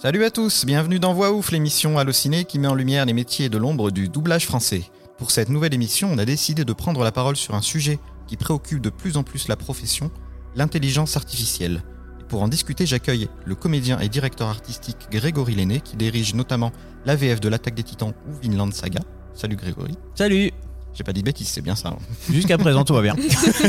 Salut à tous, bienvenue dans Voix Ouf, l'émission Allociné qui met en lumière les métiers de l'ombre du doublage français. Pour cette nouvelle émission, on a décidé de prendre la parole sur un sujet qui préoccupe de plus en plus la profession, l'intelligence artificielle. Et pour en discuter, j'accueille le comédien et directeur artistique Grégory Lenné qui dirige notamment l'AVF de l'attaque des titans ou Vinland Saga. Salut Grégory. Salut J'ai pas dit de bêtises, c'est bien ça. hein. Jusqu'à présent, tout va bien.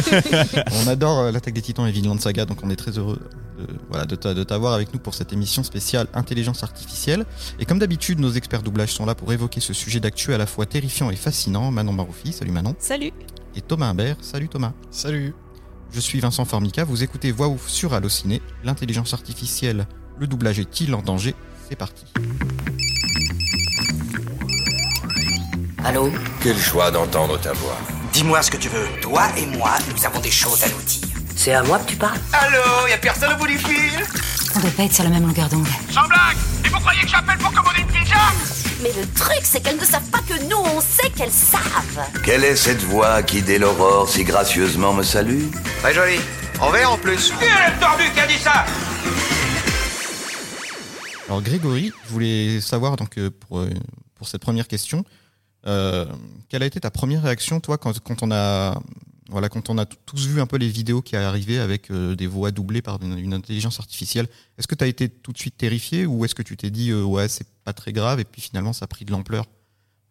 on adore euh, l'attaque des titans et Vinland Saga, donc on est très heureux de, voilà, de t'avoir avec nous pour cette émission spéciale intelligence artificielle. Et comme d'habitude, nos experts doublage sont là pour évoquer ce sujet d'actu à la fois terrifiant et fascinant. Manon Maroufi, salut Manon. Salut Et Thomas Imbert, salut Thomas. Salut. Je suis Vincent Formica, vous écoutez Voix Ouf sur Allociné. L'intelligence artificielle, le doublage est-il en danger? C'est parti. Allô Quel choix d'entendre ta voix. Dis-moi ce que tu veux. Toi et moi, nous avons des choses à nous dire. C'est à moi que tu parles Allô Y a personne au bout du fil? On doit pas être sur la même longueur d'onde. Sans blague Et vous croyez que j'appelle pour commander une pizza? Mais le truc, c'est qu'elles ne savent pas que nous, on sait qu'elles savent. Quelle est cette voix qui, dès l'aurore, si gracieusement me salue? Très joli. En vert en plus. Qui est le tordu qui a dit ça Alors Grégory, je voulais savoir donc euh, pour, euh, pour cette première question, euh, quelle a été ta première réaction toi quand, quand on a voilà quand on a tous vu un peu les vidéos qui arrivaient avec euh, des voix doublées par une, une intelligence artificielle? Est-ce que tu as été tout de suite terrifié ou est-ce que tu t'es dit euh, ouais c'est pas très grave et puis finalement ça a pris de l'ampleur?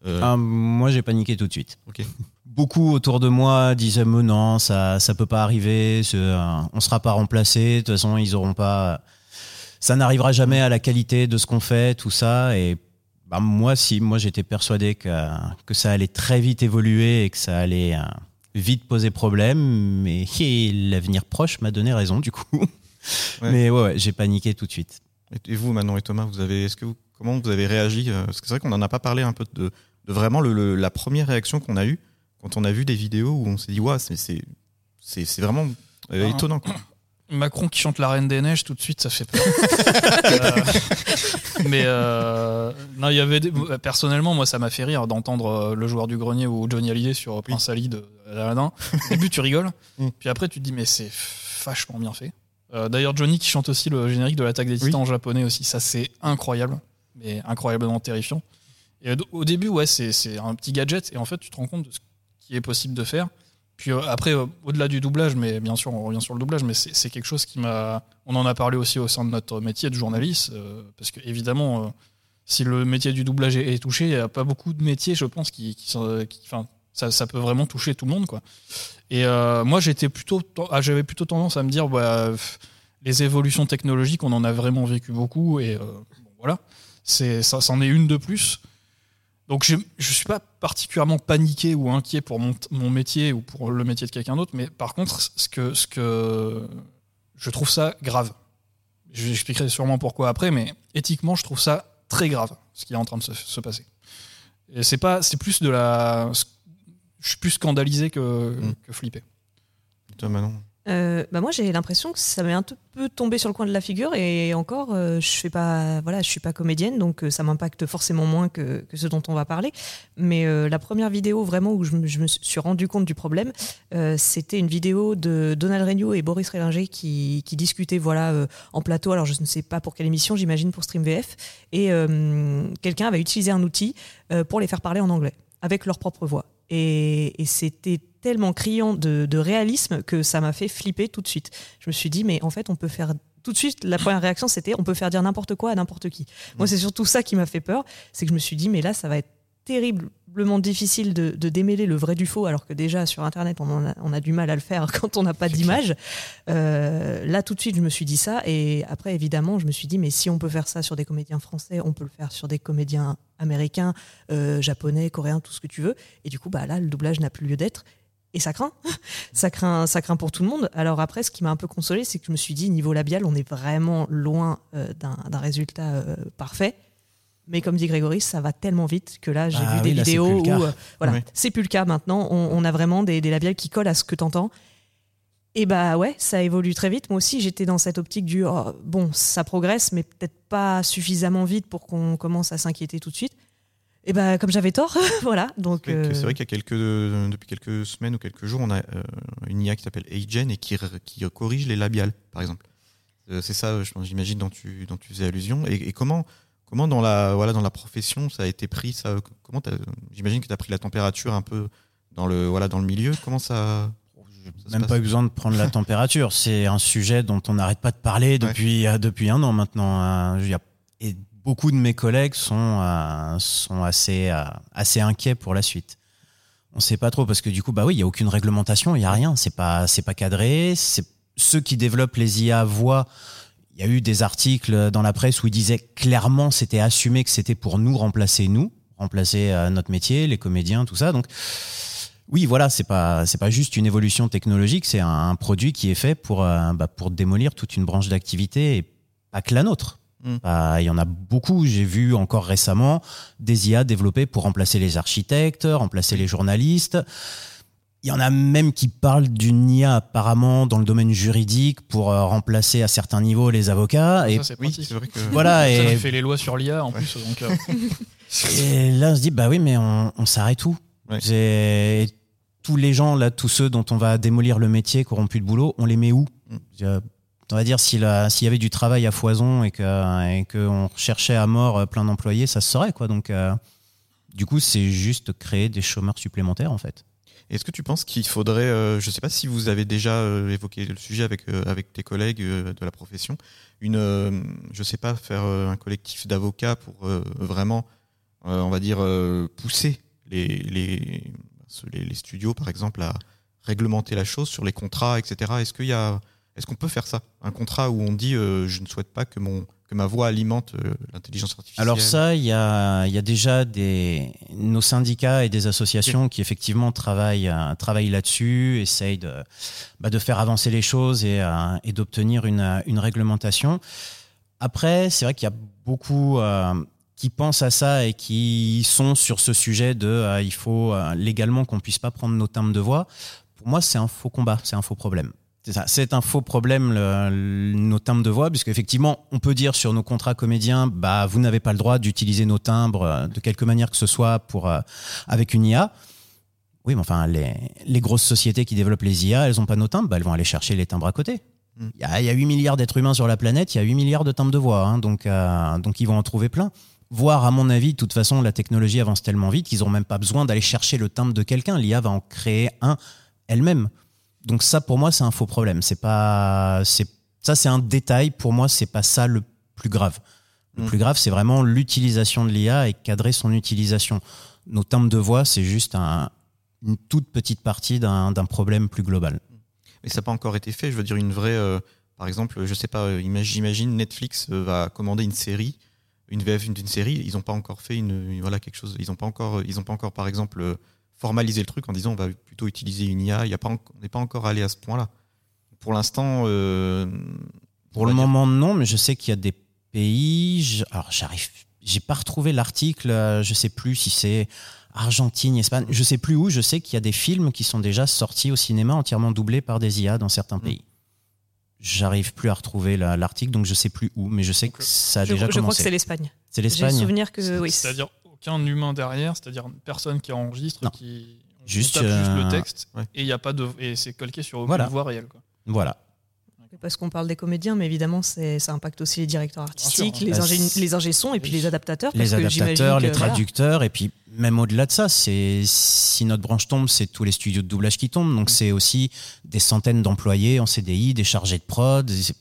Euh, Ah, moi, j'ai paniqué tout de suite. Ok. Beaucoup autour de moi disaient mais non, ça, ça peut pas arriver, on sera pas remplacé. De toute façon, ils auront pas, ça n'arrivera jamais à la qualité de ce qu'on fait, tout ça. Et bah, moi, si, moi, j'étais persuadé que que ça allait très vite évoluer et que ça allait euh, vite poser problème. Mais et l'avenir proche m'a donné raison du coup. Ouais. Mais ouais, ouais, j'ai paniqué tout de suite. Et vous, Manon et Thomas, vous avez, est-ce que vous, comment vous avez réagi euh, Parce que c'est vrai qu'on n'en a pas parlé un peu de, de vraiment le, le- la première réaction qu'on a eue quand on a vu des vidéos où on s'est dit, ouais, c'est, c'est, c'est, c'est vraiment euh, Ah. étonnant. Quoi. Macron qui chante la Reine des Neiges, tout de suite, ça fait peur. Euh, mais euh, non, il y avait des- personnellement, moi, ça m'a fait rire d'entendre euh, le joueur du grenier ou Johnny Hallyday sur Prince Ali de Aladdin. Au début, tu rigoles, Mm. puis après, tu te dis, mais c'est vachement bien fait. Euh, D'ailleurs, Johnny qui chante aussi le générique de l'attaque des Oui. Titans en japonais aussi, ça c'est incroyable, mais incroyablement terrifiant. Et au- début, ouais, c'est c'est un petit gadget, et en fait, tu te rends compte de ce qui est possible de faire. Puis euh, après, euh, au-delà du doublage, mais bien sûr, on revient sur le doublage, mais c'est quelque chose qui m'a. On en a parlé aussi au sein de notre métier de journaliste, euh, parce que évidemment, euh, si le métier du doublage est, touché, il n'y a pas beaucoup de métiers, je pense, qui, qui sont- qui- enfin, ça, ça peut vraiment toucher tout le monde, quoi. Et euh, moi, j'étais plutôt, ah, j'avais plutôt tendance à me dire, bah, les évolutions technologiques, on en a vraiment vécu beaucoup, et euh, bon, voilà, c'est ça, c'en est une de plus. Donc je ne suis pas particulièrement paniqué ou inquiet pour mon, mon métier ou pour le métier de quelqu'un d'autre, mais par contre, ce que, ce que je trouve ça grave. Je expliquerai sûrement pourquoi après, mais éthiquement, je trouve ça très grave ce qui est en train de se, se passer. Et c'est pas, c'est plus de la, je suis plus scandalisé que, Mm. que flippé. Toi, Manon Euh, bah moi j'ai l'impression que ça m'est un peu tombé sur le coin de la figure et encore euh, je fais pas voilà je suis pas comédienne donc euh, ça m'impacte forcément moins que, ce dont on va parler. Mais la première vidéo vraiment où je me, suis rendu compte du problème c'était une vidéo de Donald Regnault et Boris Rélinger qui, discutaient voilà en plateau. Alors je ne sais pas pour quelle émission j'imagine pour Stream VF et quelqu'un avait utilisé un outil pour les faire parler en anglais avec leur propre voix et, et c'était tellement criant de, de réalisme que ça m'a fait flipper tout de suite. Je me suis dit, mais en fait, on peut faire. Tout de suite, la première réaction, c'était on peut faire dire n'importe quoi à n'importe qui. Moi, c'est surtout ça qui m'a fait peur. C'est que je me suis dit, mais là, ça va être terriblement difficile de, de démêler le vrai du faux, alors que déjà sur Internet, on, a, on a du mal à le faire quand on n'a pas d'image. Euh, là, tout de suite, je me suis dit ça. Et après, évidemment, je me suis dit, mais si on peut faire ça sur des comédiens français, on peut le faire sur des comédiens américains, euh, japonais, coréens, tout ce que tu veux. Et du coup, bah, là, le doublage n'a plus lieu d'être. Et ça craint. ça craint, ça craint pour tout le monde. Alors après, ce qui m'a un peu consolé, c'est que je me suis dit, niveau labial, on est vraiment loin euh, d'un résultat parfait. Mais comme dit Grégory, ça va tellement vite que là, j'ai Ah vu oui, des là, vidéos où euh, voilà, Oui. c'est plus le cas maintenant. On, on a vraiment des, des labiales qui collent à ce que t'entends. Et bah ouais, ça évolue très vite. Moi aussi, j'étais dans cette optique du oh, bon, ça progresse, mais peut-être pas suffisamment vite pour qu'on commence à s'inquiéter tout de suite. Et bah comme j'avais tort, voilà. Donc C'est vrai que- euh, c'est vrai qu'il y a quelques, depuis quelques semaines ou quelques jours, on a euh, une IA qui s'appelle Agen et qui, qui corrige les labiales, par exemple. Euh, c'est ça, j'imagine, dont tu, dont tu faisais allusion. Et, et comment, comment dans, la, voilà, dans la profession ça a été pris ça, comment J'imagine que tu as pris la température un peu dans le, voilà, dans le milieu. Comment ça. Même pas eu besoin de prendre la température. C'est un sujet dont on n'arrête pas de parler depuis, euh, depuis un an maintenant. hein. Et beaucoup de mes collègues sont, euh, sont assez, euh, assez inquiets pour la suite. On sait pas trop parce que du coup, bah oui, il y a aucune réglementation, il y a rien. C'est pas, c'est pas cadré. C'est ceux qui développent les IA voient. Il y a eu des articles dans la presse où ils disaient clairement, c'était assumé que c'était pour nous remplacer nous, remplacer euh, notre métier, les comédiens, tout ça. Donc oui, voilà, c'est pas c'est pas juste une évolution technologique, c'est un, un produit qui est fait pour euh, bah, pour démolir toute une branche d'activité et pas que la nôtre. Mm. Bah, Il y en a beaucoup. J'ai vu encore récemment des IA développées pour remplacer les architectes, remplacer les journalistes. Il y en a même qui parlent d'une IA apparemment dans le domaine juridique pour euh, remplacer à certains niveaux les avocats. Et Ça, c'est Oui, c'est vrai que. voilà. Ça, Et, tu fais les lois sur l'IA en plus. Donc, euh, et là, on se dit, bah oui, mais on, on s'arrête où? Ouais. Tous les gens, là, tous ceux dont on va démolir le métier, qui auront plus de boulot, on les met où? Mm. Euh, On va dire, s'il s'il y avait du travail à foison et que- et qu'on cherchait à mort euh, plein d'employés, ça se saurait, quoi. Donc, euh, du coup, c'est juste créer des chômeurs supplémentaires, en fait. Est-ce que tu penses qu'il faudrait, euh, je ne sais pas si vous avez déjà euh, évoqué le sujet avec, euh, avec tes collègues de la profession, une, je sais pas, faire un collectif d'avocats pour vraiment, on va dire, pousser les, les, les, studios, par exemple, à réglementer la chose sur les contrats, etc. Est-ce qu'il y a, est-ce qu'on peut faire ça? Un contrat où on dit, je ne souhaite pas que mon que ma voix alimente euh, l'intelligence artificielle. Alors ça, il y a, il y a déjà des, nos syndicats et des associations qui effectivement travaillent, euh, travaillent là-dessus, essayent de, bah, de faire avancer les choses et, euh, et d'obtenir une, une réglementation. Après, c'est vrai qu'il y a beaucoup euh, qui pensent à ça et qui sont sur ce sujet de euh, il faut euh, légalement qu'on puisse pas prendre nos timbres de voix. Pour moi, c'est un faux combat, c'est un faux problème. C'est un faux problème, le- le- nos timbres de voix, puisque effectivement, on peut dire sur nos contrats comédiens, bah, vous n'avez pas le droit d'utiliser nos timbres euh, de quelque manière que ce soit pour, euh, avec une IA. Oui, mais enfin, les, les grosses sociétés qui développent les IA, elles n'ont pas nos timbres, bah, elles vont aller chercher les timbres à côté. Mm. Il y, a, il y a 8 milliards d'êtres humains sur la planète, il y a 8 milliards de timbres de voix, hein, donc, euh, donc ils vont en trouver plein. Voire, à mon avis, de toute façon, la technologie avance tellement vite qu'ils n'ont même pas besoin d'aller chercher le timbre de quelqu'un. L'IA va en créer un elle-même. Donc ça, pour moi, c'est un faux problème. C'est pas, c'est ça, c'est un détail. Pour moi, c'est pas ça le plus grave. Le Mm. plus grave, c'est vraiment l'utilisation de l'IA et cadrer son utilisation. Nos timbres de voix, c'est juste un- une toute petite partie d'un problème plus global. Mais ça n'a pas encore été fait. Je veux dire, une vraie. euh, par exemple, je sais pas, euh, imag- j'imagine Netflix euh, va commander une série, une VF d'une d'une série. Ils n'ont pas encore fait une, une- voilà, quelque chose. Ils n'ont pas, encore- ils ont pas encore, par exemple, formalisé le truc en disant on va plutôt utiliser une IA. Il y a pas on n'est pas encore allé à ce point-là. Pour l'instant. euh, Pour le dire- moment, non, mais je sais qu'il y a des pays. je- alors, j'arrive. J'ai pas retrouvé l'article. euh, Je sais plus si c'est Argentine, Espagne. Je sais plus où. Je sais qu'il y a des films qui sont déjà sortis au cinéma entièrement doublés par des IA dans certains Mm. pays. J'arrive plus à retrouver la- l'article, donc je sais plus où, mais je sais que ça a Je, déjà je crois que commencé. c'est l'Espagne. C'est J'ai le l'Espagne. souvenir que oui. C'est-à-dire aucun humain derrière, c'est-à-dire personne qui enregistre, Non. qui on Juste, tape juste euh, le texte ouais. et il y a pas de et c'est calqué sur aucune Voilà. voix réelle. Quoi. Voilà. Parce qu'on parle des comédiens, mais évidemment, c'est- ça impacte aussi les directeurs artistiques, sûr. les, Bah, ingé c'est- les ingé sons et puis les adaptateurs. les parce adaptateurs, les voilà. traducteurs, et puis même au-delà de ça, c'est si notre branche tombe, c'est tous les studios de doublage qui tombent. Donc c'est aussi des centaines d'employés en CDI, des chargés de prod. C'est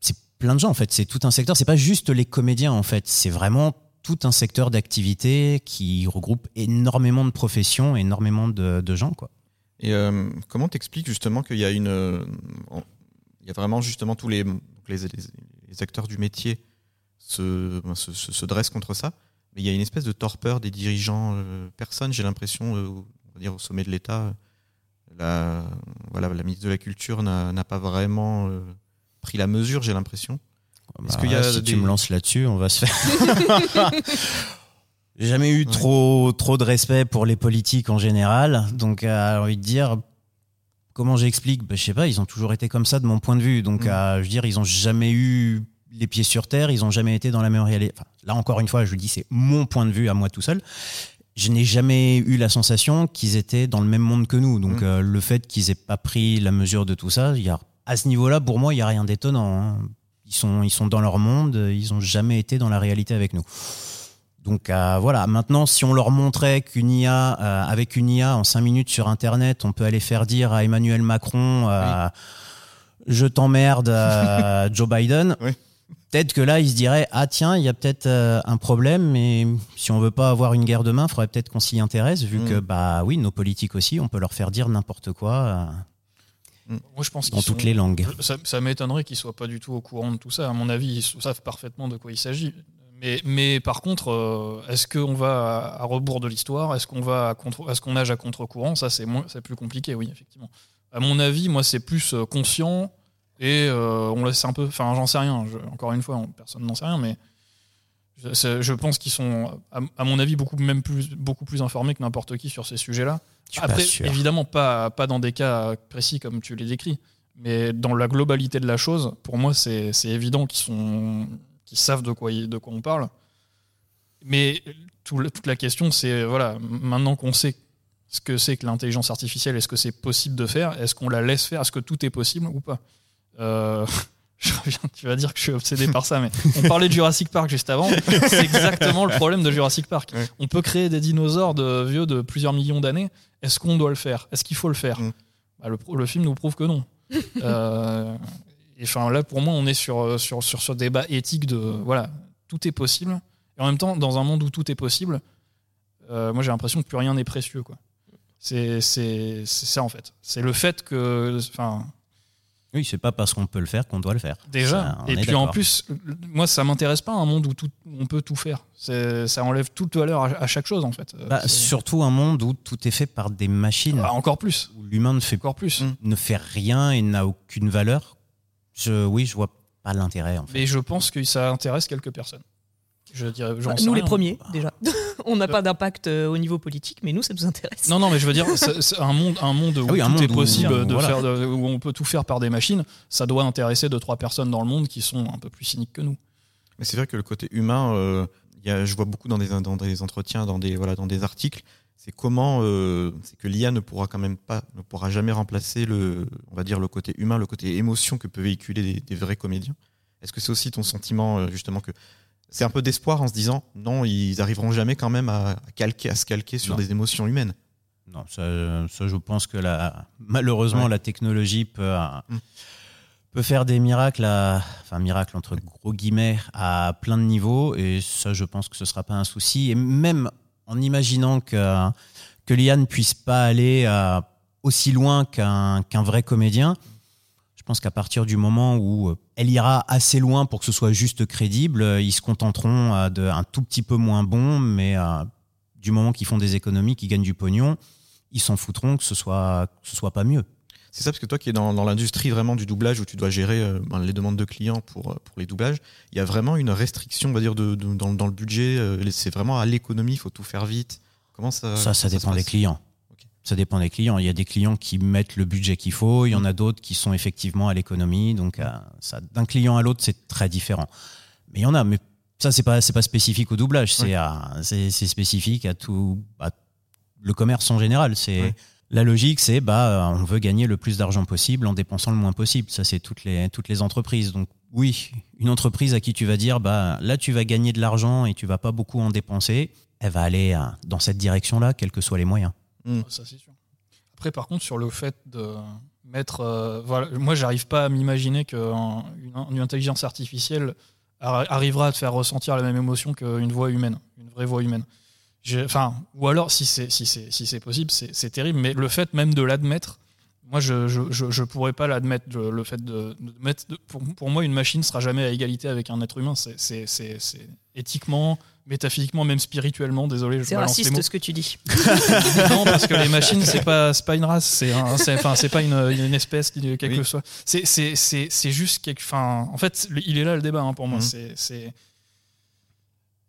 c'est plein de gens en fait. C'est tout un secteur. C'est pas juste les comédiens en fait. C'est vraiment tout un secteur d'activité qui regroupe énormément de professions, énormément de, gens quoi. Et euh, comment t'expliques justement qu'il y a une, euh, il y a vraiment justement tous les, les, acteurs du métier se, ben, se, se- se dressent contre ça, mais il y a une espèce de torpeur des dirigeants. euh, personne, j'ai l'impression, euh, dire au sommet de l'État, la, voilà, la ministre de la Culture n'a pas vraiment pris la mesure, j'ai l'impression. Est-ce Bah, qu'il y a si des- tu me lances là-dessus, on va se faire. J'ai jamais eu trop trop de respect pour les politiques en général, donc euh, j'ai envie de dire comment j'explique? Bah, je sais pas, ils ont toujours été comme ça de mon point de vue. Donc Mm. euh, je veux dire, ils ont jamais eu les pieds sur terre, ils ont jamais été dans la meilleure réalité. Enfin, là encore une fois, je le dis, c'est mon point de vue à moi tout seul. Je n'ai jamais eu la sensation qu'ils étaient dans le même monde que nous. Donc Mm. euh, le fait qu'ils aient pas pris la mesure de tout ça, il y a, à ce niveau-là, pour moi, il y a rien d'étonnant. hein. Ils sont, ils sont dans leur monde, ils ont jamais été dans la réalité avec nous. Donc euh, voilà, maintenant si on leur montrait qu'une IA, euh, avec une IA en 5 minutes sur Internet, on peut aller faire dire à Emmanuel Macron, euh, je t'emmerde Joe Biden, Oui. peut-être que là il se dirait, ah tiens, il y a peut-être un problème, mais si on veut pas avoir une guerre demain, il faudrait peut-être qu'on s'y intéresse, vu Mm. que bah oui, nos politiques aussi, on peut leur faire dire n'importe quoi Moi, je pense dans qu'ils toutes sont- les langues. Ça, ça m'étonnerait qu'ils soient pas du tout au courant de tout ça. À mon avis, ils savent parfaitement de quoi il s'agit. Mais, mais par contre, euh, est-ce qu'on va à, rebours de l'histoire? Est-ce qu'on va à contre, est-ce qu'on nage à contre-courant? Ça, c'est moins, c'est plus compliqué, oui, effectivement. À mon avis, moi, c'est plus euh, conscient et euh, on laisse un peu. Enfin, j'en sais rien. Je- encore une fois, on- personne n'en sait rien, mais je, pense qu'ils sont, à, mon avis, beaucoup même plus, beaucoup plus informés que n'importe qui sur ces sujets-là. Pas Après, évidemment, pas, pas dans des cas précis comme tu les décris, mais dans la globalité de la chose, pour moi, c'est évident qu'ils sont qu'ils savent de quoi, de quoi on parle. Mais tout toute la question, c'est voilà, maintenant qu'on sait ce que c'est que l'intelligence artificielle, est-ce que c'est possible de faire Est-ce qu'on la laisse faire? Est-ce que tout est possible ou pas? Euh, je reviens, Tu vas dire que je suis obsédé par ça, mais on parlait de Jurassic Park juste avant. C'est exactement le problème de Jurassic Park. Ouais. On peut créer des dinosaures de vieux de plusieurs millions d'années. Est-ce qu'on doit le faire? Est-ce qu'il faut le faire? Mm. Bah, le, film nous prouve que non. Euh, et enfin, là, pour moi, on est sur, sur, sur ce débat éthique de voilà, tout est possible. Et en même temps, dans un monde où tout est possible, euh, moi j'ai l'impression que plus rien n'est précieux. quoi. C'est c'est- c'est ça en fait. C'est le fait que. Enfin, Oui, c'est pas parce qu'on peut le faire qu'on doit le faire. Déjà. Ça, et puis en plus, moi, ça m'intéresse pas un monde où tout, on peut tout faire. Ça enlève toute valeur à, à chaque chose, en fait. Euh, Bah, surtout un monde où tout est fait par des machines, Ah, encore plus. où l'humain ne fait Encore plus. Mm. ne fait rien et n'a aucune valeur. Je, oui, je vois pas l'intérêt en fait. Mais je pense que ça intéresse quelques personnes. Je dirais, Bah, nous, les rien. premiers, déjà. on n'a pas d'impact euh, au niveau politique, mais nous, ça nous intéresse. Non, non, mais je veux dire, c'est- c'est un monde, un monde où Ah oui, un tout monde est où- possible de voilà. faire, de- où on peut tout faire par des machines. Ça doit intéresser deux trois personnes dans le monde qui sont un peu plus cyniques que nous. Mais c'est vrai que le côté humain, euh, il y a, je vois beaucoup dans des, dans des entretiens, dans des, voilà, dans des articles, c'est comment euh, c'est que l'IA ne pourra quand même pas, ne pourra jamais remplacer le, on va dire le côté humain, le côté émotion que peuvent véhiculer des, des vrais comédiens. Est-ce que c'est aussi ton sentiment justement que c'est un peu d'espoir en se disant non, ils arriveront jamais quand même à, calquer, à se calquer sur Non. des émotions humaines. Non, ça, ça, je pense que la, malheureusement Ouais. la technologie peut, euh, Mm. peut faire des miracles, à, enfin miracles entre gros guillemets, à plein de niveaux. Et ça, je pense que ce sera pas un souci. Et même en imaginant que, que l'IA ne puisse pas aller euh, aussi loin qu'un vrai comédien, pense qu'à partir du moment où euh, elle ira assez loin pour que ce soit juste crédible, euh, ils se contenteront euh, d'un tout petit peu moins bon, mais du moment qu'ils font des économies, qu'ils gagnent du pognon, ils s'en foutront que ce soit que ce soit pas mieux. C'est ça parce que toi qui es dans, dans l'industrie vraiment du doublage où tu dois gérer euh, ben, les demandes de clients pour, pour les doublages, il y a vraiment une restriction, on va dire, de, de- dans, dans le budget. euh, c'est vraiment à l'économie, il faut tout faire vite. Comment ça ça, ça dépend des clients. Ça dépend des clients. Il y a des clients qui mettent le budget qu'il faut. Il y en a d'autres qui sont effectivement à l'économie. Donc, euh, d'un client à l'autre, c'est très différent. Mais il y en a. Mais ça, c'est pas, pas spécifique au doublage. C'est, spécifique à tout, à le commerce en général. C'est Ouais. la logique, c'est bah, on veut gagner le plus d'argent possible en dépensant le moins possible. Ça, c'est toutes les, toutes les entreprises. Donc, oui, une entreprise à qui tu vas dire, bah, là, tu vas gagner de l'argent et tu vas pas beaucoup en dépenser, elle va aller euh, dans cette direction-là, quels que soient les moyens. Ça, c'est sûr. Après, par contre, sur le fait de mettre. euh, voilà, moi, j'arrive pas à m'imaginer qu'une une intelligence artificielle arri- arrivera à te faire ressentir la même émotion qu'une voix humaine, une vraie voix humaine. Enfin, ou alors, si c'est si si possible, c'est terrible. Mais le fait même de l'admettre, moi, je je, je, je pourrais pas l'admettre. Le, fait de, mettre, pour, pour moi, une machine sera jamais à égalité avec un être humain. C'est éthiquement, métaphysiquement, même spirituellement. Désolé, je C'est balance les mots. raciste ce que tu dis. non, parce que les machines, c'est pas, pas une race, c'est un- c'est enfin, c'est pas une, une espèce, quelque Oui. que soit. C'est, c'est, c'est, c'est juste quelque. Enfin, en fait, il est là le débat hein, pour moi. Mhm. C'est, c'est.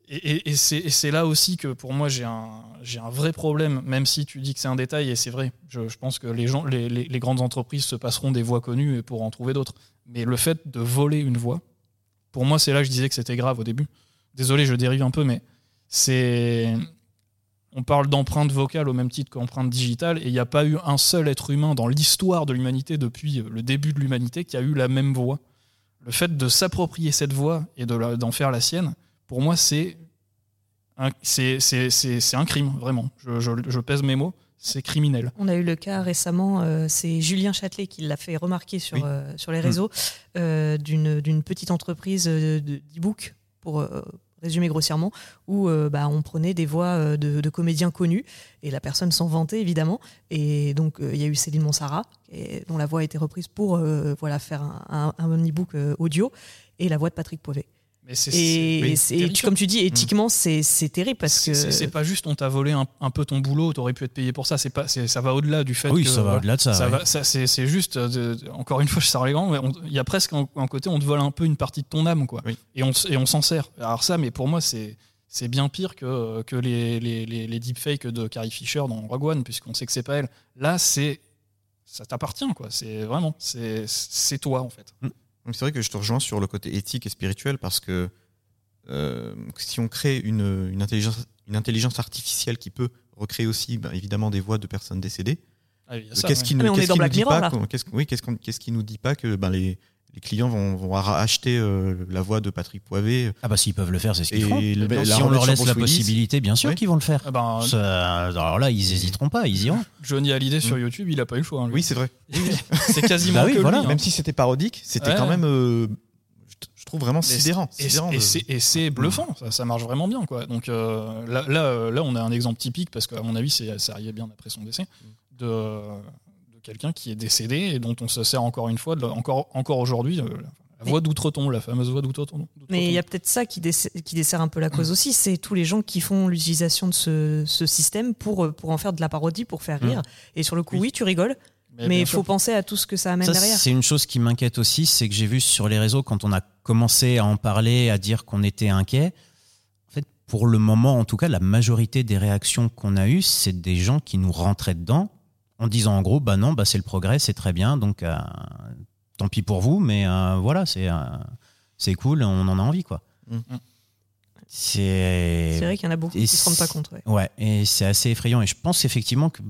Et, et- et c'est, là aussi que pour moi j'ai un, j'ai un vrai problème, même si tu dis que c'est un détail, et c'est vrai. Je, je pense que les, gens, les, les- les grandes entreprises se passeront des voix connues pour en trouver d'autres. Mais le fait de voler une voix, pour moi, c'est là que je disais que c'était grave au début. Désolé, je dérive un peu, mais c'est. On parle d'empreinte vocale au même titre qu'empreinte digitale, et il n'y a pas eu un seul être humain dans l'histoire de l'humanité depuis le début de l'humanité qui a eu la même voix. le fait de s'approprier cette voix et de d'en faire la sienne, pour moi, c'est un, c'est- c'est- c'est- c'est un crime, vraiment. Je, je- je pèse mes mots, c'est criminel. On a eu le cas récemment, euh, c'est Julien Châtelet qui l'a fait remarquer sur, Oui. euh, sur les réseaux, euh, d'une d'une petite entreprise de- d'e-book, pour euh, résumer grossièrement, où euh, bah, on prenait des voix euh, de, comédiens connus, et la personne s'en vantait évidemment. Et donc il y a eu Céline Monsara, dont la voix a été reprise pour voilà, faire un, un, audio, et la voix de Patrick Poivet. Mais c'est Et, tu- comme tu dis, éthiquement, c'est c'est terrible parce que. C'est- C'est pas juste on t'a volé un, un peu ton boulot, t'aurais pu être payé pour ça. C'est pas, c'est- ça va au-delà du fait Oui, que ça va au-delà de ça, ouais. va- ça, c'est, c'est juste, euh, de- de- encore une fois, je sers les grands, mais il y a presque un, un côté on te vole un peu une partie de ton âme, quoi. Oui. Et on et on s'en sert. Alors ça, mais pour moi, c'est c'est bien pire que, que les, les, les, les deepfakes de Carrie Fisher dans Rogue One, puisqu'on sait que c'est pas elle. Là, c'est ça t'appartient, quoi. C'est vraiment, c'est c'est toi en fait. Donc, C'est vrai que je te rejoins sur le côté éthique et spirituel parce que euh, si on crée une, une, intelligence, une intelligence artificielle qui peut recréer aussi ben, évidemment des voix de personnes décédées, Ah, euh, qui ne qu'est-ce qui nous dit pas que ben, les, les clients vont, vont acheter euh, la voix de Patrick Poivet Ah bah s'ils peuvent le faire, c'est ce qu'ils font. le- si on leur laisse la possibilité, bien sûr Oui. qu'ils vont le faire. Ah ben, Ça- alors là, ils hésiteront pas, ils iront. Johnny Hallyday sur Mm. YouTube, il a pas eu le choix. hein. Oui, c'est vrai. c'est quasiment Bah oui, que voilà. lui, hein. Même si c'était parodique, c'était Ouais. quand même, euh, je- trouve vraiment sidérant. Et, sidérant et c'est- bluffant, ça, ça marche vraiment bien. Quoi. Donc euh, là, là, là, on a un exemple typique, parce qu'à mon avis, c'est ça arrivait bien après son décès, de, de quelqu'un qui est décédé et dont on se sert encore une fois, de- encore, encore aujourd'hui, euh, la voix d'outre-tombe, la fameuse voix d'outre-tombe. Mais il y a peut-être ça qui, dess- qui dessert un peu la cause aussi, c'est tous les gens qui font l'utilisation de ce, ce système pour, euh, pour en faire de la parodie, pour faire rire. Et sur le coup, Oui. oui, tu rigoles, mais il faut sûr. penser à tout ce que ça amène Ça, derrière. c'est une chose qui m'inquiète aussi, c'est que j'ai vu sur les réseaux quand on a commencé à en parler, à dire qu'on était inquiet. En fait, pour le moment, en tout cas, la majorité des réactions qu'on a eues, c'est des gens qui nous rentraient dedans en disant en gros, bah non, bah c'est le progrès, c'est très bien, donc euh, tant pis pour vous, mais euh, voilà, c'est euh, c'est cool, on en a envie quoi. Mm. C'est vrai qu'il y en a beaucoup Et qui se rendent pas compte. ouais. Ouais, et c'est assez effrayant. Et je pense effectivement que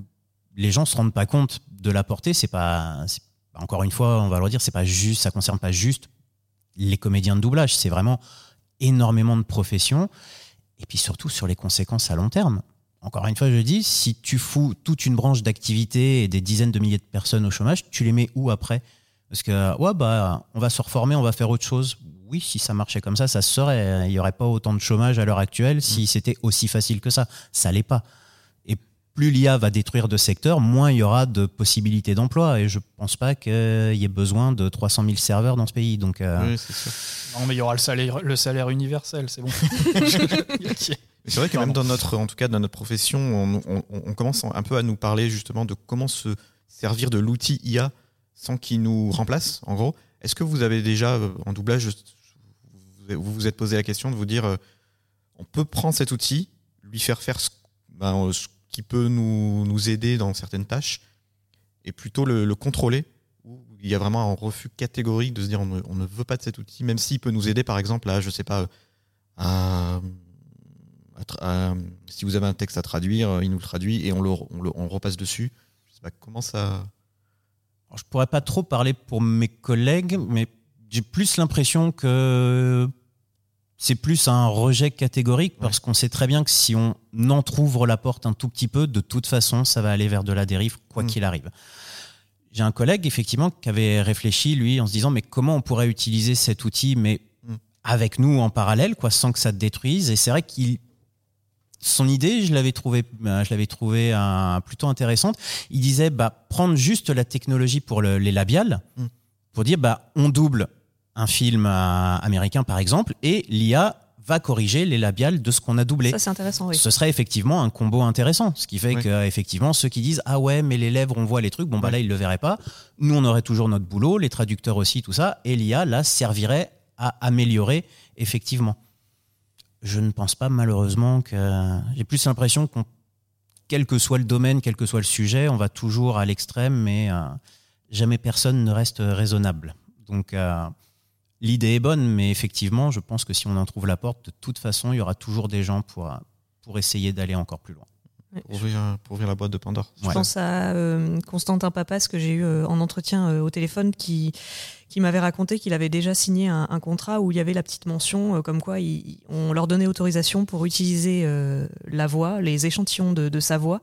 les gens se rendent pas compte de la portée. C'est pas, encore une fois, on va le redire, c'est pas juste, ça concerne pas juste les comédiens de doublage. C'est vraiment énormément de professions. Et puis surtout sur les conséquences à long terme. Encore une fois, je dis, si tu fous toute une branche d'activité et des dizaines de milliers de personnes au chômage, tu les mets où après? Parce que, ouais, bah, on va se reformer, on va faire autre chose. Oui, si ça marchait comme ça, ça se serait. Il n'y aurait pas autant de chômage à l'heure actuelle si c'était aussi facile que ça. Ça l'est pas. Et plus l'IA va détruire de secteurs, moins il y aura de possibilités d'emploi. Et je pense pas qu'il y ait besoin de 300 000 serveurs dans ce pays. Donc, euh, Oui, c'est sûr. Non, mais il y aura le salaire, le salaire universel, c'est bon. C'est vrai que même dans notre, en tout cas dans notre profession, on, on- on commence un peu à nous parler justement de comment se servir de l'outil IA sans qu'il nous remplace, en gros. Est-ce que vous avez déjà, euh, en doublage, vous vous êtes posé la question de vous dire, euh, on peut prendre cet outil, lui faire faire ce, ben, euh, ce qui peut nous, nous aider dans certaines tâches, et plutôt le, le contrôler, il y a vraiment un refus catégorique de se dire, on ne, on ne veut pas de cet outil, même s'il peut nous aider, par exemple, à, je sais pas, à à tra- à- si vous avez un texte à traduire, euh, il nous le traduit et on le, on le- on repasse dessus. Je sais pas comment ça. Alors, je pourrais pas trop parler pour mes collègues, mais j'ai plus l'impression que c'est plus un rejet catégorique parce qu'on sait très bien que si on entrouvre la porte un tout petit peu, de toute façon, ça va aller vers de la dérive, quoi Mm. qu'il arrive. J'ai un collègue, effectivement, qui avait réfléchi, lui, en se disant, mais comment on pourrait utiliser cet outil, mais Mm. avec nous en parallèle, quoi, sans que ça te détruise? Et c'est vrai qu'il son idée, je l'avais trouvé, euh, je l'avais trouvé euh, plutôt intéressante. Il disait, bah, prendre juste la technologie pour le- les labiales, Mm. pour dire, bah, on double un film euh, américain, par exemple, et l'IA va corriger les labiales de ce qu'on a doublé. Ça, c'est intéressant, oui. Ce serait effectivement un combo intéressant. Ce qui fait Oui. que, effectivement, ceux qui disent Ah ouais, mais les lèvres, on voit les trucs, bon, bah là, ils le verraient pas. Nous, on aurait toujours notre boulot, les traducteurs aussi, tout ça. Et l'IA, là, servirait à améliorer, effectivement. Je ne pense pas, malheureusement, que. J'ai plus l'impression qu'on. Quel que soit le domaine, quel que soit le sujet, on va toujours à l'extrême, mais euh, jamais personne ne reste raisonnable. Donc. euh, L'idée est bonne, mais effectivement, je pense que si on en trouve la porte, de toute façon, il y aura toujours des gens pour, pour essayer d'aller encore plus loin. Pour, ouvrir, pour ouvrir la boîte de Pandore. Je pense à euh, Constantin Papas que j'ai eu euh, en entretien euh, au téléphone qui, qui m'avait raconté qu'il avait déjà signé un, un contrat où il y avait la petite mention comme quoi il- on leur donnait autorisation pour utiliser euh, la voix, les échantillons de, de sa voix,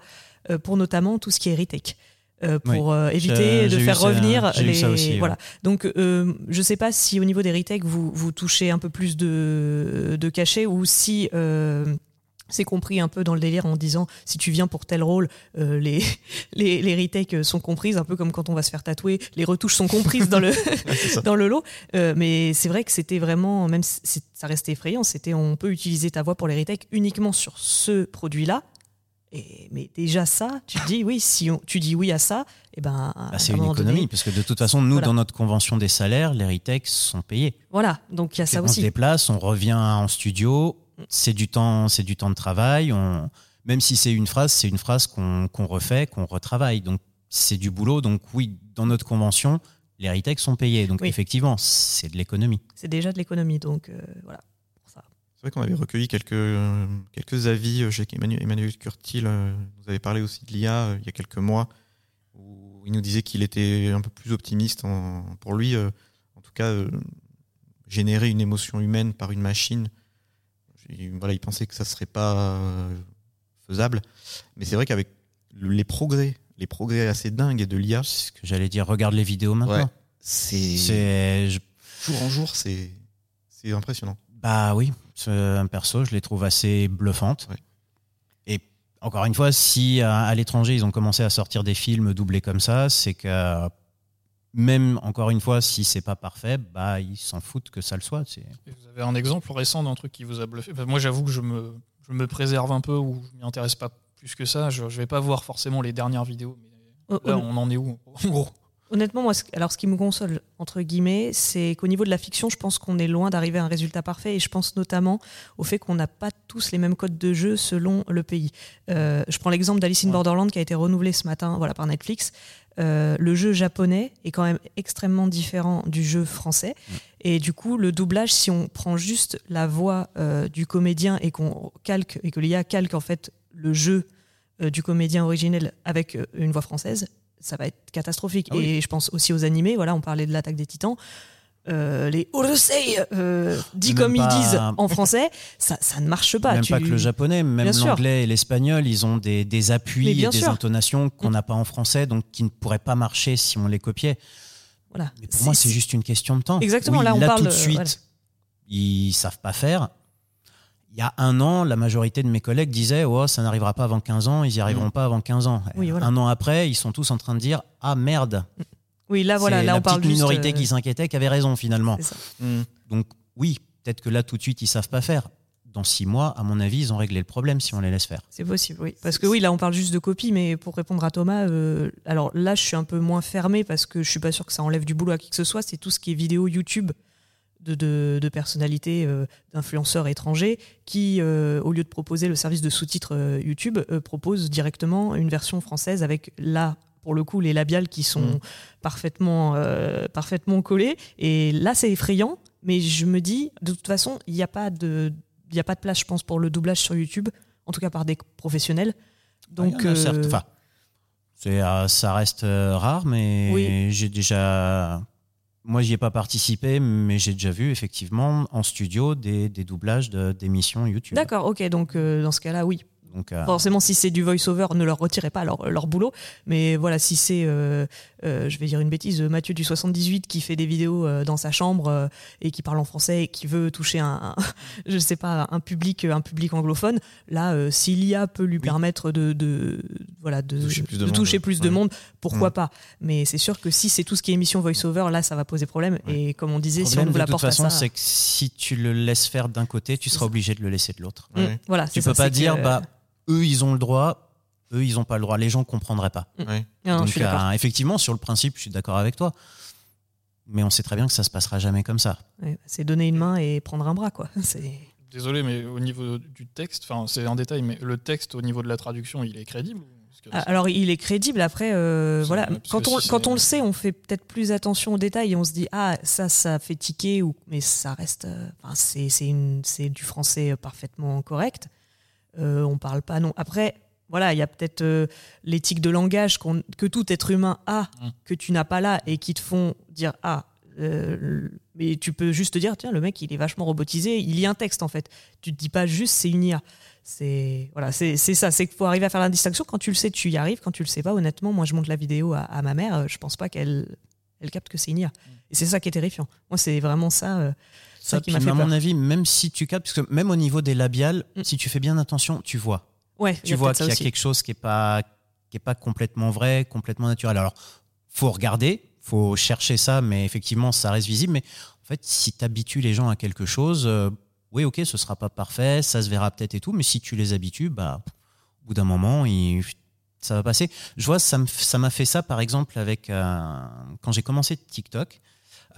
euh, pour notamment tout ce qui est retake. euh, pour Oui. euh, éviter de faire ça- revenir les ça aussi, ouais. voilà donc euh, je sais pas si au niveau des retakes vous, vous touchez un peu plus de, de cachet ou si c'est compris un peu dans le délire en disant si tu viens pour tel rôle, euh, les, les, les retakes sont comprises, un peu comme quand on va se faire tatouer, les retouches sont comprises dans le, dans le lot. Euh, mais c'est vrai que c'était vraiment, même si ça restait effrayant, c'était on peut utiliser ta voix pour les retakes uniquement sur ce produit-là. Et, mais déjà ça, tu te dis oui, si on- tu dis oui à ça, et ben à Bah, c'est un une moment donné- économie, parce que de toute façon, nous, Voilà. dans notre convention des salaires, les retakes sont payés. voilà, donc il y a ça on se aussi. déplace, on revient en studio, c'est du temps, c'est du temps de travail. On, même si c'est une phrase, c'est une phrase qu'on refait, qu'on retravaille. Donc c'est du boulot. Donc oui, dans notre convention, les retakes sont payés. Donc Oui. effectivement, c'est de l'économie. C'est déjà de l'économie, donc euh, voilà. pour ça. C'est vrai qu'on avait recueilli quelques, euh, quelques avis euh, chez Emmanuel, Emmanuel Curtil. euh, nous avait parlé aussi de l'IA euh, il y a quelques mois, où il nous disait qu'il était un peu plus optimiste. en- pour lui, euh, en tout cas, euh, générer une émotion humaine par une machine, il- voilà, il pensait que ça serait pas euh, faisable. Mais c'est vrai qu'avec le- les progrès, les progrès assez dingues de l'IA, C'est ce que j'allais dire. Regarde les vidéos maintenant. Ouais. c'est jour en jour, c'est impressionnant. Bah oui, un perso, je les trouve assez bluffantes. Ouais. Et encore une fois, si à, à l'étranger ils ont commencé à sortir des films doublés comme ça, c'est que même encore une fois, si c'est pas parfait, bah ils s'en foutent que ça le soit. C'est- Et Vous avez un exemple récent d'un truc qui vous a bluffé Enfin, Moi, j'avoue que je me, je me préserve un peu ou je m'y intéresse pas plus que ça. Je, je vais pas voir forcément les dernières vidéos. Mais là, hon- on en est où En gros? Honnêtement, moi, ce- alors ce qui me console, entre guillemets, c'est qu'au niveau de la fiction, je pense qu'on est loin d'arriver à un résultat parfait et je pense notamment au fait qu'on n'a pas tous les mêmes codes de jeu selon le pays. Euh, je prends l'exemple d'Alice in Ouais. Borderland qui a été renouvelé ce matin voilà, par Netflix. Euh, le jeu japonais est quand même extrêmement différent du jeu français. Et du coup, le doublage, si on prend juste la voix euh, du comédien et qu'on calque, et que l'IA calque en fait le jeu du comédien originel avec une voix française, ça va être catastrophique. Ah oui. Et je pense aussi aux animés. Voilà, on parlait de l'attaque des titans. Euh, les Urusei, euh, dit comme pas- ils disent en français, ça, ça ne marche pas. même Tu- pas que le japonais, même l'anglais et l'espagnol, ils ont des, appuis et des sûr. intonations qu'on n'a pas en français, donc qui ne pourraient pas marcher si on les copiait. Voilà. Mais pour moi, c'est juste une question de temps. Exactement, Oui, là, on parle, tout de suite, voilà. ils savent pas faire. Il y a un an, la majorité de mes collègues disaient oh, ça n'arrivera pas avant 15 ans, ils y arriveront pas avant 15 ans. Oui, voilà. Un an après, ils sont tous en train de dire ah merde. Oui, là, voilà, là, la on parle juste, minorité euh, qui s'inquiétait qui avait raison finalement. ça. Donc oui, peut-être que là tout de suite ils savent pas faire. Dans six mois, à mon avis, ils ont réglé le problème si on les laisse faire. C'est possible, oui. Parce que oui, là, on parle juste de copie, mais pour répondre à Thomas, euh, alors là, je suis un peu moins fermé parce que je suis pas sûr que ça enlève du boulot à qui que ce soit. C'est tout ce qui est vidéo YouTube de, de, de personnalités, euh, d'influenceurs étrangers qui, euh, au lieu de proposer le service de sous-titres euh, YouTube, proposent directement une version française avec là, pour le coup, les labiales qui sont Mhm. parfaitement, parfaitement collées. Et là, c'est effrayant, mais je me dis, de toute façon, il n'y a pas de il a pas de place, je pense, pour le doublage sur YouTube, en tout cas par des professionnels. Donc, Ah, a, certes. ça reste rare, mais Oui. j'ai déjà. Moi, j'y ai pas participé, mais j'ai déjà vu effectivement en studio des, doublages d'émissions YouTube. d'accord, ok, donc euh, dans ce cas-là, oui. Donc, euh, Forcément, si c'est du voice-over, ne leur retirez pas leur, leur boulot. Mais voilà, si c'est, euh, euh, je vais dire une bêtise, Mathieu du 78 qui fait des vidéos euh, dans sa chambre euh, et qui parle en français et qui veut toucher un, un- je sais pas, un public, un public anglophone, là, euh, si l'IA peut lui permettre de, de, voilà, de, Toucher plus de de monde, toucher plus de ouais. monde, pourquoi Mm. pas? Mais c'est sûr que si c'est tout ce qui est émission voice-over, là, ça va poser problème. Et comme on disait, si on de la toute porte à façon, ça, c'est que si tu le laisses faire d'un côté, tu seras obligé de le laisser de l'autre. Mm, Ouais. voilà, Tu peux ça, pas dire, que- bah, eux, ils ont le droit, eux, ils ont pas le droit. Les gens comprendraient pas. Non, non, Donc, je suis d'accord. euh, effectivement, sur le principe, je suis d'accord avec toi. Mais on sait très bien que ça se passera jamais comme ça. Ouais, c'est donner une main et prendre un bras, quoi. C'est Désolé, mais au niveau du texte, enfin, c'est un détail, mais le texte au niveau de la traduction, il est crédible Ah, Alors, il est crédible. Après, euh, voilà, quand on, si quand c'est- on le sait, on fait peut-être plus attention aux détails et on se dit ah ça, ça fait tiquer ou mais ça reste. euh, c'est du français parfaitement correct. Euh, on parle pas non. Après, voilà, il y a peut-être euh, l'éthique de langage que tout être humain a, Mm. que tu n'as pas là, et qui te font dire ah. euh, mais tu peux juste te dire tiens le mec il est vachement robotisé il lit un texte en fait. Tu te dis pas juste c'est une IA c'est voilà c'est ça. C'est qu'il faut arriver à faire la distinction. Quand tu le sais tu y arrives. Quand tu le sais pas honnêtement moi je montre la vidéo à, à ma mère je pense pas qu'elle elle capte que c'est une IA et c'est ça qui est terrifiant. Moi c'est vraiment ça ça, Ça, qui m'a puis, fait à peur mon avis, même si tu captes, parce que même au niveau des labiales, Mm. si tu fais bien attention, tu vois. ouais tu vois qu'il y a aussi. quelque chose qui est pas qui est pas complètement vrai, complètement naturel. Alors, faut regarder, faut chercher ça, mais effectivement, ça reste visible. Mais en fait, si tu habitues les gens à quelque chose, euh, oui, ok, ce sera pas parfait, ça se verra peut-être et tout, mais si tu les habitues, bah, au bout d'un moment, il- ça va passer. Je vois, ça m'a fait ça, par exemple, avec euh, quand j'ai commencé TikTok.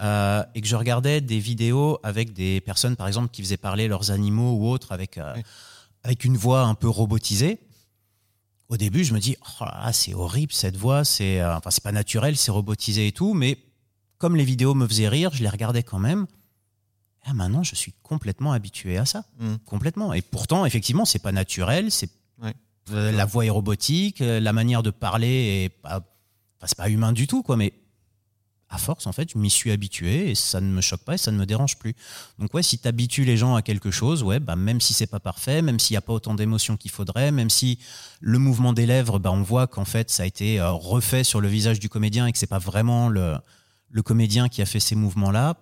Euh, et que je regardais des vidéos avec des personnes, par exemple, qui faisaient parler leurs animaux ou autres avec, euh, Oui. avec une voix un peu robotisée. Au début, je me dis, oh c'est horrible cette voix, c'est euh, enfin, pas naturel, c'est robotisé et tout, mais comme les vidéos me faisaient rire, je les regardais quand même. Et maintenant, je suis complètement habitué à ça, Mm. complètement. Et pourtant, effectivement, c'est pas naturel, c'est Ouais. euh, la voix est robotique, euh, la manière de parler est pas, enfin, c'est pas humain du tout, quoi. Mais à force, en fait, je m'y suis habitué et ça ne me choque pas et ça ne me dérange plus. Donc ouais, si tu habitues les gens à quelque chose, ouais, bah, même si c'est pas parfait, même s'il n'y a pas autant d'émotions qu'il faudrait, même si le mouvement des lèvres, bah, on voit qu'en fait ça a été euh, refait sur le visage du comédien et que c'est pas vraiment le, le comédien qui a fait ces mouvements-là,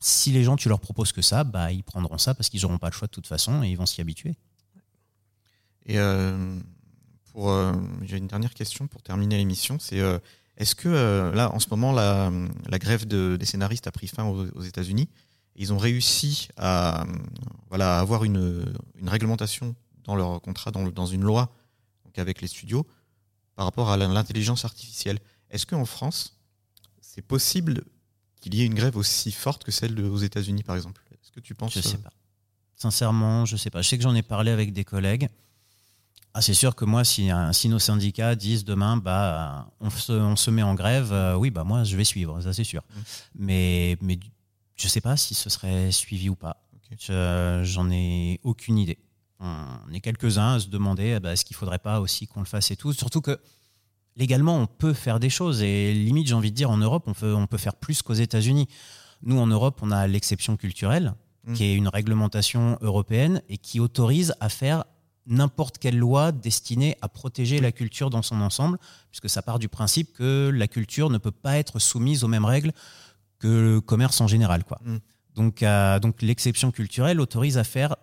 si les gens tu leur proposes que ça, bah, ils prendront ça parce qu'ils n'auront pas le choix de toute façon et ils vont s'y habituer. Et euh, pour, euh, j'ai une dernière question pour terminer l'émission. C'est est-ce que euh, là, en ce moment, la, la grève de- des scénaristes a pris fin aux, aux États-Unis Ils ont réussi à, voilà, à avoir une, une réglementation dans leur contrat, dans, le- dans une loi, donc avec les studios, par rapport à l'intelligence artificielle? Est-ce qu'en France, c'est possible qu'il y ait une grève aussi forte que celle de- aux États-Unis, par exemple? Est-ce que tu penses Je sais euh, pas. Sincèrement, je sais pas. Je sais que j'en ai parlé avec des collègues. Ah, c'est sûr que moi, si, si nos syndicats disent demain, bah, on se, on se met en grève, euh, oui, bah moi, je vais suivre, ça c'est sûr. Mm. Mais, mais je sais pas si ce serait suivi ou pas. Je- J'en ai aucune idée. On est quelques-uns à se demander, eh ben, est-ce qu'il faudrait pas aussi qu'on le fasse et tout. Surtout que légalement, on peut faire des choses et limite, j'ai envie de dire, en Europe, on peut, on peut faire plus qu'aux États-Unis. Nous, en Europe, on a l'exception culturelle, Mm. qui est une réglementation européenne et qui autorise à faire n'importe quelle loi destinée à protéger la culture dans son ensemble, puisque ça part du principe que la culture ne peut pas être soumise aux mêmes règles que le commerce en général. Quoi. Mm. Donc, euh, donc l'exception culturelle autorise à faire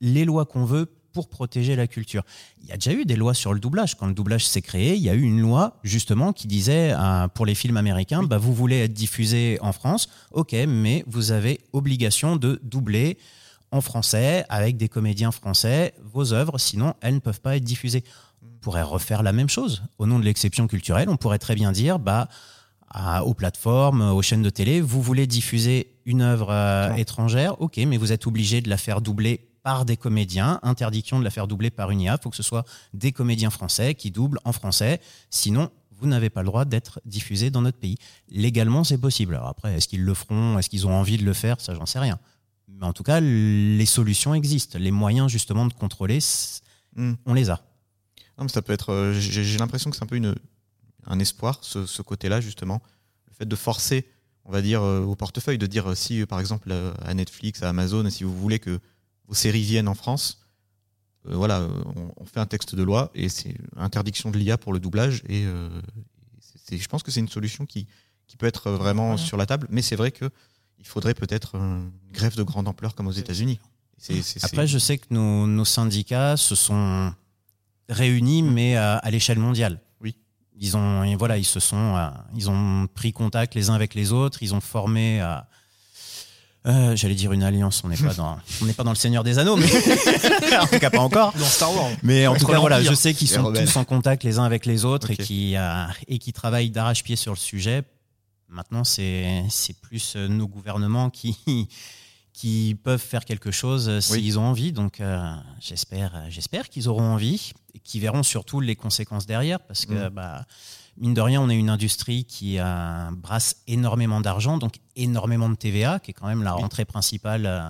les lois qu'on veut pour protéger la culture. Il y a déjà eu des lois sur le doublage. Quand le doublage s'est créé, il y a eu une loi justement qui disait euh, pour les films américains, bah, vous voulez être diffusé en France, ok, mais vous avez obligation de doubler en français avec des comédiens français vos œuvres, sinon elles ne peuvent pas être diffusées. On pourrait refaire la même chose au nom de l'exception culturelle. On pourrait très bien dire, bah à- aux plateformes, aux chaînes de télé, vous voulez diffuser une œuvre euh, étrangère, ok, mais vous êtes obligé de la faire doubler par des comédiens, interdiction de la faire doubler par une IA, il faut que ce soit des comédiens français qui doublent en français, sinon vous n'avez pas le droit d'être diffusé dans notre pays. Légalement, c'est possible. Alors après, est-ce qu'ils le feront, est-ce qu'ils ont envie de le faire, ça j'en sais rien. Mais en tout cas, les solutions existent, les moyens justement de contrôler, Hmm. on les a. Non, mais ça peut être. euh, J'ai l'impression que c'est un peu une, un espoir, ce, ce côté-là, justement. Le fait de forcer, on va dire, euh, au portefeuille, de dire euh, si, par exemple, à Netflix, à Amazon, si vous voulez que vos séries viennent en France, euh, voilà, on, on fait un texte de loi et c'est interdiction de l'IA pour le doublage. Et euh, je pense que c'est une solution qui, qui peut être vraiment Voilà. sur la table, mais c'est vrai que il faudrait peut-être une grève de grande ampleur comme aux États-Unis. Après, je sais que nos, nos syndicats se sont réunis, mais à, à l'échelle mondiale. Oui. Ils ont, et voilà, ils se sont, euh, ils ont pris contact les uns avec les autres. Ils ont formé, euh, euh, j'allais dire une alliance. On n'est pas dans, on n'est pas dans le Seigneur des Anneaux, mais en tout cas pas encore. Dans Star Wars. Mais en tout cas, voilà, je sais qu'ils sont rebelles. tous en contact les uns avec les autres et qui euh, et qui travaillent d'arrache-pied sur le sujet. Maintenant, c'est plus euh, nos gouvernements qui qui peuvent faire quelque chose euh, s'ils ont envie. Donc, euh, j'espère j'espère qu'ils auront envie et qu'ils verront surtout les conséquences derrière, parce que Mm. bah mine de rien, on est une industrie qui euh, brasse énormément d'argent, donc énormément de TVA, qui est quand même la rentrée principale euh,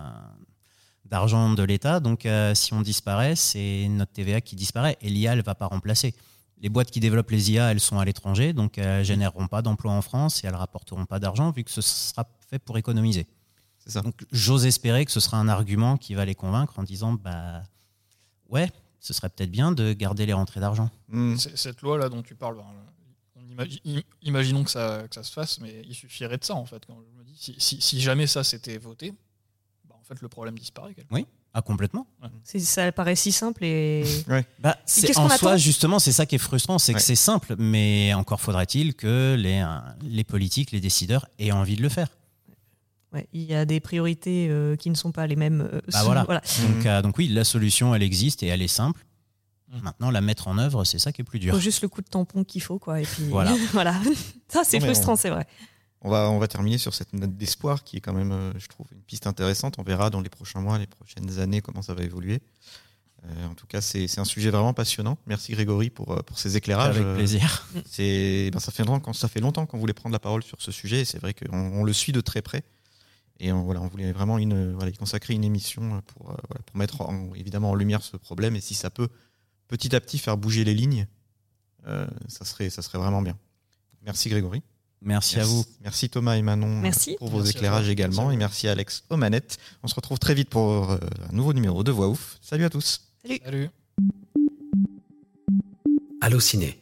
d'argent de l'État. Donc, si on disparaît, c'est notre TVA qui disparaît et l'IA, elle ne va pas remplacer. Les boîtes qui développent les IA, elles sont à l'étranger, donc elles généreront pas d'emplois en France et elles rapporteront pas d'argent vu que ce sera fait pour économiser. C'est ça. Donc, j'ose espérer que ce sera un argument qui va les convaincre en disant, bah, ouais, ce serait peut-être bien de garder les rentrées d'argent. C'est- Cette loi-là dont tu parles, ben, on imagi- im- imaginons que ça, que ça se fasse, mais il suffirait de ça en fait. Quand je me dis, si, si- si jamais ça s'était voté, bah, en fait le problème disparaît. quelque part. Ah, complètement. C'est- Ça paraît si simple et. Bah, en qu'on soi, justement, c'est ça qui est frustrant, c'est Ouais. que c'est simple, mais encore faudrait-il que les, euh, les politiques, les décideurs aient envie de le faire. Ouais, il y a des priorités euh, qui ne sont pas les mêmes. euh, Bah sous- voilà. Mhm. Donc, euh, donc oui, la solution, elle existe et elle est simple. Mhm. Maintenant, la mettre en œuvre, c'est ça qui est plus Il dur. faut juste le coup de tampon qu'il faut, quoi. Et puis Voilà. voilà. Ça, c'est frustrant, on- c'est vrai. On va, on va terminer sur cette note d'espoir qui est quand même, euh, je trouve, une piste intéressante. On verra dans les prochains mois, les prochaines années comment ça va évoluer. Euh, en tout cas, c'est c'est un sujet vraiment passionnant. Merci Grégory pour, euh, pour ces éclairages. Avec plaisir. C'est, ben, ça, fait longtemps, ça fait longtemps qu'on voulait prendre la parole sur ce sujet. et C'est vrai qu'on on le suit de très près. Et on, voilà, on voulait vraiment une, voilà, y consacrer une émission pour, voilà, pour mettre en- évidemment en lumière ce problème. Et si ça peut petit à petit faire bouger les lignes, euh, ça, serait, ça serait vraiment bien. Merci Grégory. Merci à vous. Merci Thomas et Manon euh, Merci. pour vos Merci éclairages également. Merci à et merci Alex aux manettes. On se retrouve très vite pour euh, un nouveau numéro de Voix Ouf. Salut à tous. Salut. Allociné,